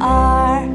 are.